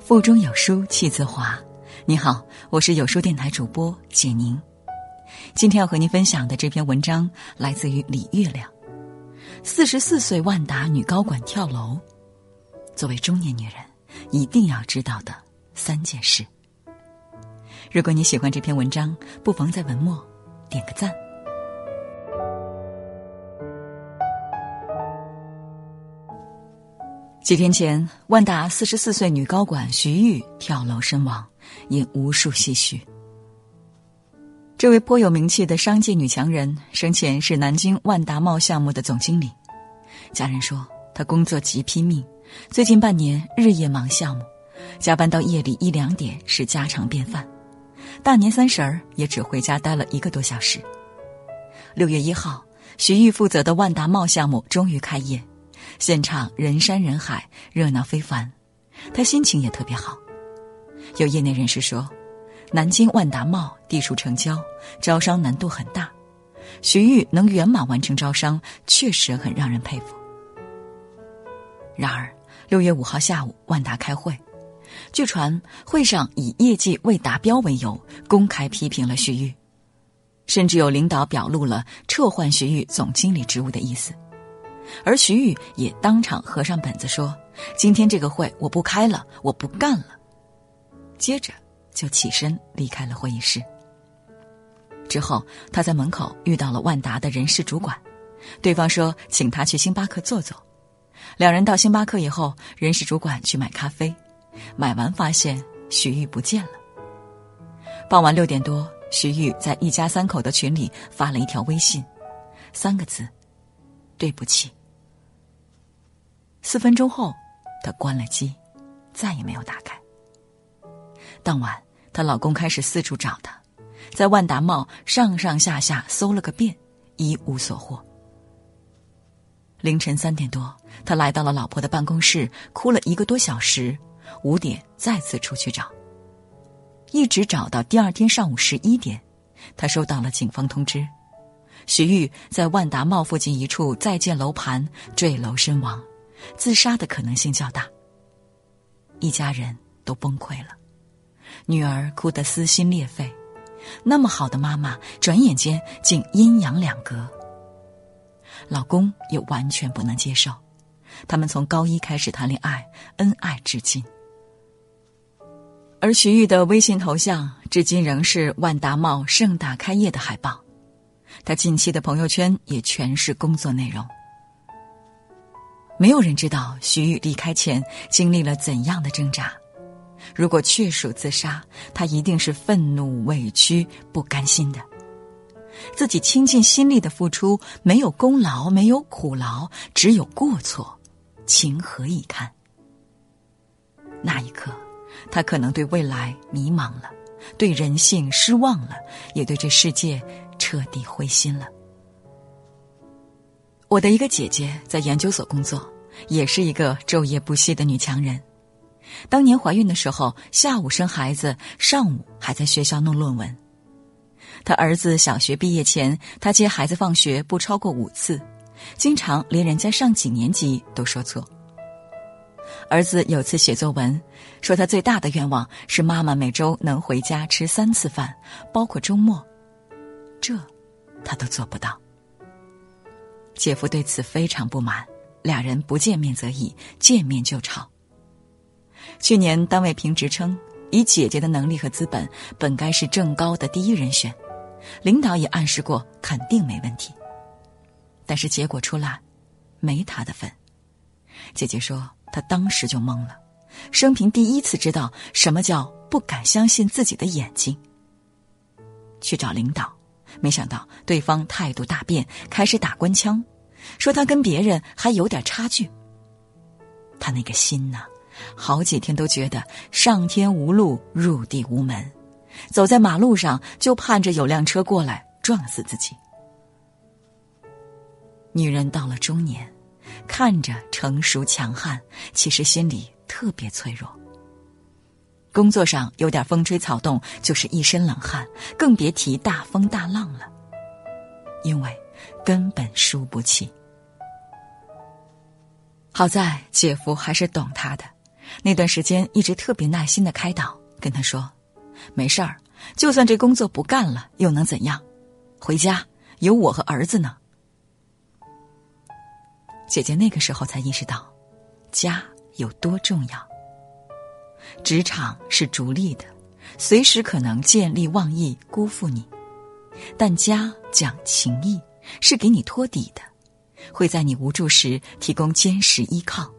腹中有书气自华。你好，我是有书电台主播简宁。今天要和您分享的这篇文章来自于李月亮。四十四岁万达女高管跳楼，作为中年女人，一定要知道的三件事。如果你喜欢这篇文章，不妨在文末点个赞。几天前，万达四十四岁女高管徐玉跳楼身亡，引无数唏嘘。这位颇有名气的商界女强人，生前是南京万达茂项目的总经理。家人说，她工作极拼命，最近半年日夜忙项目，加班到夜里一两点是家常便饭。大年三十儿也只回家待了一个多小时。六月一号，徐玉负责的万达茂项目终于开业。现场人山人海，热闹非凡，他心情也特别好。有业内人士说，南京万达茂地处城郊，招商难度很大，徐玉能圆满完成招商，确实很让人佩服。然而，六月五号下午，万达开会，据传会上以业绩未达标为由，公开批评了徐玉，甚至有领导表露了撤换徐玉总经理职务的意思。而徐玉也当场合上本子说：“今天这个会我不开了，我不干了。”接着就起身离开了会议室。之后，他在门口遇到了万达的人事主管，对方说请他去星巴克坐坐。两人到星巴克以后，人事主管去买咖啡，买完发现徐玉不见了。傍晚六点多，徐玉在一家三口的群里发了一条微信，三个字：“对不起。”四分钟后，她关了机，再也没有打开。当晚，她老公开始四处找她，在万达茂上上下下搜了个遍，一无所获。凌晨三点多，他来到了老婆的办公室，哭了一个多小时。五点再次出去找，一直找到第二天上午十一点，他收到了警方通知：徐玉在万达茂附近一处在建楼盘坠楼身亡。自杀的可能性较大。一家人都崩溃了，女儿哭得撕心裂肺，那么好的妈妈，转眼间竟阴阳两隔。老公也完全不能接受，他们从高一开始谈恋爱，恩爱至今。而徐玉的微信头像至今仍是万达茂盛大开业的海报，他近期的朋友圈也全是工作内容。没有人知道徐玉离开前经历了怎样的挣扎。如果确属自杀，他一定是愤怒、委屈、不甘心的。自己倾尽心力的付出，没有功劳，没有苦劳，只有过错，情何以堪？那一刻，他可能对未来迷茫了，对人性失望了，也对这世界彻底灰心了。我的一个姐姐在研究所工作，也是一个昼夜不息的女强人。当年怀孕的时候，下午生孩子，上午还在学校弄论文。她儿子小学毕业前，她接孩子放学不超过五次，经常连人家上几年级都说错。儿子有次写作文，说他最大的愿望是妈妈每周能回家吃三次饭，包括周末。这，他都做不到。姐夫对此非常不满，俩人不见面则已，见面就吵。去年单位评职称，以姐姐的能力和资本，本该是正高的第一人选，领导也暗示过肯定没问题。但是结果出来，没他的份。姐姐说，她当时就懵了，生平第一次知道什么叫不敢相信自己的眼睛。去找领导。没想到对方态度大变，开始打官腔，说他跟别人还有点差距。他那个心呐，好几天都觉得上天无路，入地无门，走在马路上就盼着有辆车过来撞死自己。女人到了中年，看着成熟强悍，其实心里特别脆弱。工作上有点风吹草动，就是一身冷汗，更别提大风大浪了。因为根本输不起。好在姐夫还是懂他的，那段时间一直特别耐心的开导，跟他说：“没事儿，就算这工作不干了，又能怎样？回家有我和儿子呢。”姐姐那个时候才意识到，家有多重要。职场是逐利的，随时可能见利忘义，辜负你；但家讲情义，是给你托底的，会在你无助时提供坚实依靠。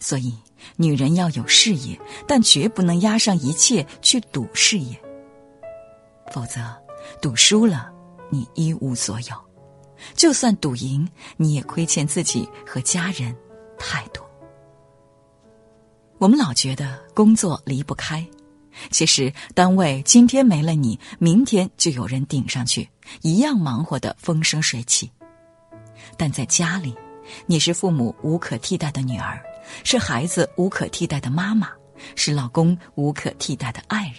所以，女人要有事业，但绝不能压上一切去赌事业。否则，赌输了，你一无所有；就算赌赢，你也亏欠自己和家人太多。我们老觉得工作离不开，其实单位今天没了你，明天就有人顶上去，一样忙活的风生水起。但在家里，你是父母无可替代的女儿，是孩子无可替代的妈妈，是老公无可替代的爱人。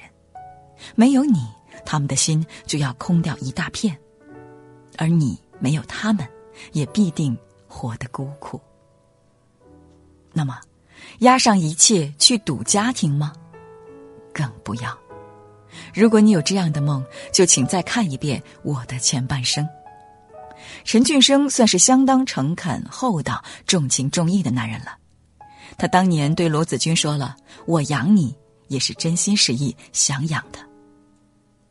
没有你，他们的心就要空掉一大片；而你没有他们，也必定活得孤苦。那么。押上一切去赌家庭吗？更不要。如果你有这样的梦，就请再看一遍《我的前半生》。陈俊生算是相当诚恳、厚道、重情重义的男人了。他当年对罗子君说了：“我养你，也是真心实意想养的。”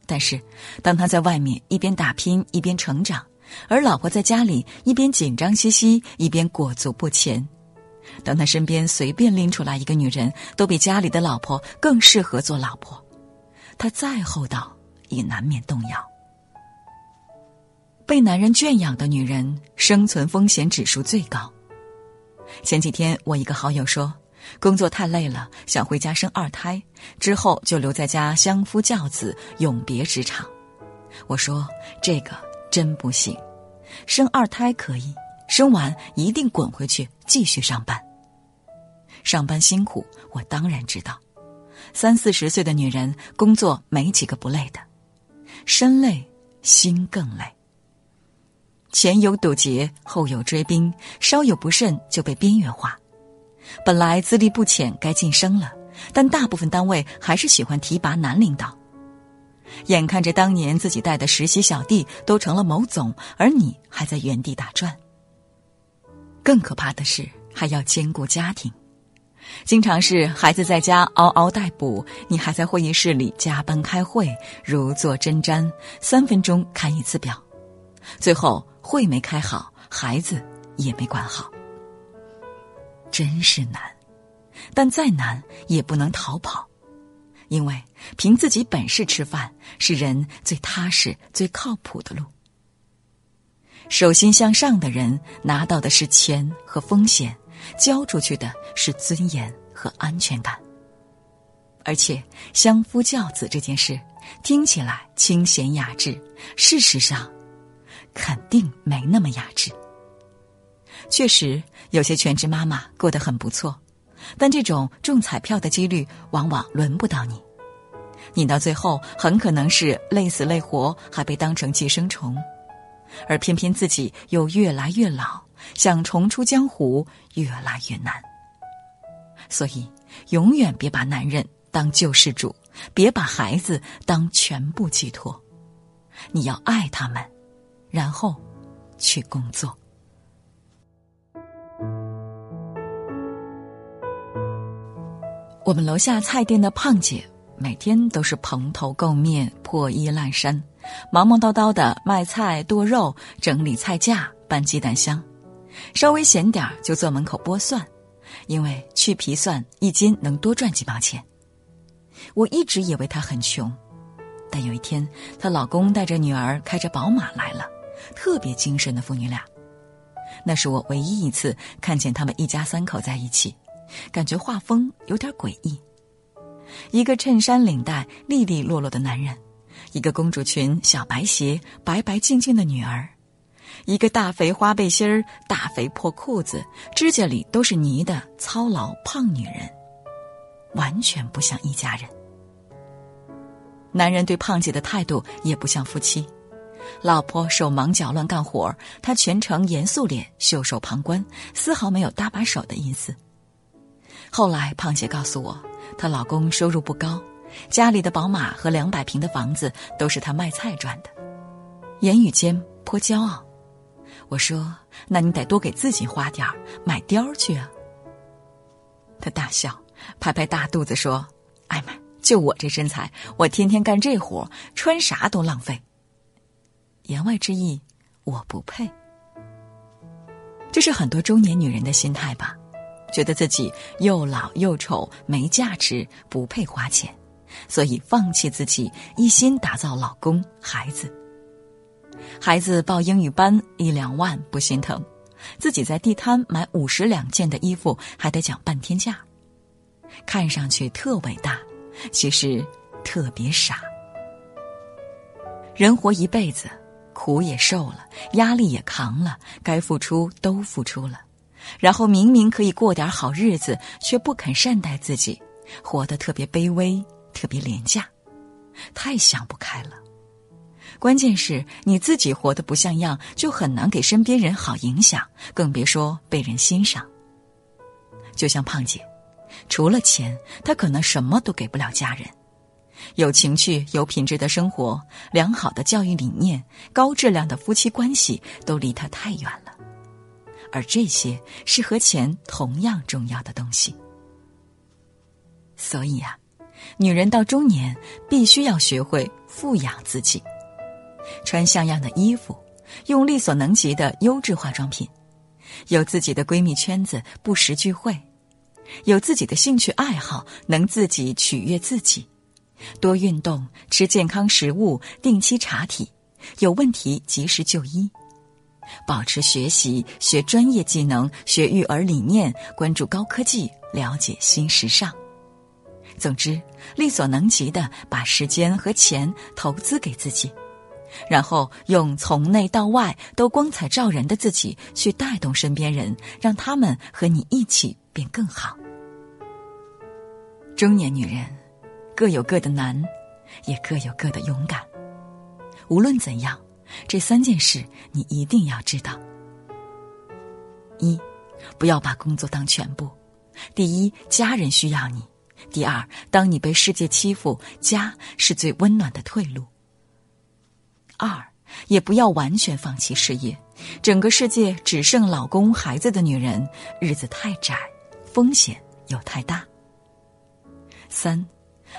但是，当他在外面一边打拼一边成长，而老婆在家里一边紧张兮兮一边裹足不前。当他身边随便拎出来一个女人，都比家里的老婆更适合做老婆，他再厚道也难免动摇。被男人圈养的女人，生存风险指数最高。前几天我一个好友说，工作太累了，想回家生二胎，之后就留在家相夫教子，永别职场。我说这个真不行，生二胎可以。生完一定滚回去继续上班。上班辛苦，我当然知道。三四十岁的女人工作没几个不累的，身累心更累。前有堵截，后有追兵，稍有不慎就被边缘化。本来资历不浅，该晋升了，但大部分单位还是喜欢提拔男领导。眼看着当年自己带的实习小弟都成了某总，而你还在原地打转。更可怕的是，还要兼顾家庭，经常是孩子在家嗷嗷待哺，你还在会议室里加班开会，如坐针毡，三分钟看一次表，最后会没开好，孩子也没管好，真是难。但再难也不能逃跑，因为凭自己本事吃饭是人最踏实、最靠谱的路。手心向上的人拿到的是钱和风险，交出去的是尊严和安全感。而且相夫教子这件事听起来清闲雅致，事实上肯定没那么雅致。确实，有些全职妈妈过得很不错，但这种中彩票的几率往往轮不到你，你到最后很可能是累死累活，还被当成寄生虫。而偏偏自己又越来越老，想重出江湖越来越难。所以，永远别把男人当救世主，别把孩子当全部寄托。你要爱他们，然后去工作。我们楼下菜店的胖姐，每天都是蓬头垢面、破衣烂衫。忙忙叨叨的卖菜、剁肉、整理菜架、搬鸡蛋箱，稍微闲点儿就坐门口剥蒜，因为去皮蒜一斤能多赚几毛钱。我一直以为她很穷，但有一天，她老公带着女儿开着宝马来了，特别精神的父女俩。那是我唯一一次看见他们一家三口在一起，感觉画风有点诡异。一个衬衫领带利利落落的男人。一个公主裙、小白鞋、白白净净的女儿，一个大肥花背心儿、大肥破裤子、指甲里都是泥的操劳胖女人，完全不像一家人。男人对胖姐的态度也不像夫妻，老婆手忙脚乱干活他全程严肃脸、袖手旁观，丝毫没有搭把手的意思。后来胖姐告诉我，她老公收入不高，家里的宝马和两百平的房子都是他卖菜赚的，言语间颇骄傲。我说：“那你得多给自己花点儿，买貂去啊。”他大笑，拍拍大肚子说：“哎妈，就我这身材，我天天干这活，穿啥都浪费。”言外之意，我不配。这是很多中年女人的心态吧？觉得自己又老又丑，没价值，不配花钱，所以放弃自己，一心打造老公、孩子。孩子报英语班一两万不心疼，自己在地摊买五十两件的衣服还得讲半天价，看上去特伟大，其实特别傻。人活一辈子，苦也受了，压力也扛了，该付出都付出了，然后明明可以过点好日子，却不肯善待自己，活得特别卑微，特别廉价，太想不开了。关键是你自己活得不像样，就很难给身边人好影响，更别说被人欣赏。就像胖姐，除了钱，她可能什么都给不了家人。有情趣、有品质的生活、良好的教育理念、高质量的夫妻关系，都离她太远了。而这些是和钱同样重要的东西。所以啊，女人到中年，必须要学会富养自己。穿像样的衣服，用力所能及的优质化妆品，有自己的闺蜜圈子，不时聚会，有自己的兴趣爱好，能自己取悦自己，多运动，吃健康食物，定期查体，有问题及时就医，保持学习，学专业技能，学育儿理念，关注高科技，了解新时尚。总之，力所能及的把时间和钱投资给自己。然后用从内到外都光彩照人的自己去带动身边人，让他们和你一起变更好。中年女人各有各的难，也各有各的勇敢。无论怎样，这三件事你一定要知道：一，不要把工作当全部；第一，家人需要你；第二，当你被世界欺负，家是最温暖的退路。二，也不要完全放弃事业。整个世界只剩老公孩子的女人，日子太窄，风险又太大。三，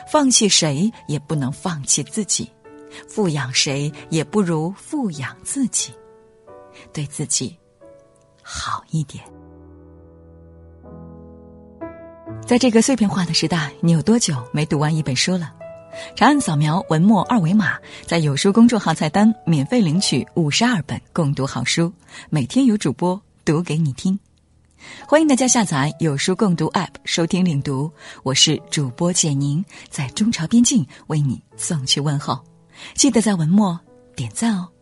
放弃谁也不能放弃自己，富养谁也不如富养自己，对自己好一点。在这个碎片化的时代，你有多久没读完一本书了？长按扫描文末二维码，在有书公众号菜单免费领取五十二本共读好书，每天有主播读给你听。欢迎大家下载有书共读 App 收听领读，我是主播简宁，在中朝边境为你送去问候。记得在文末点赞哦。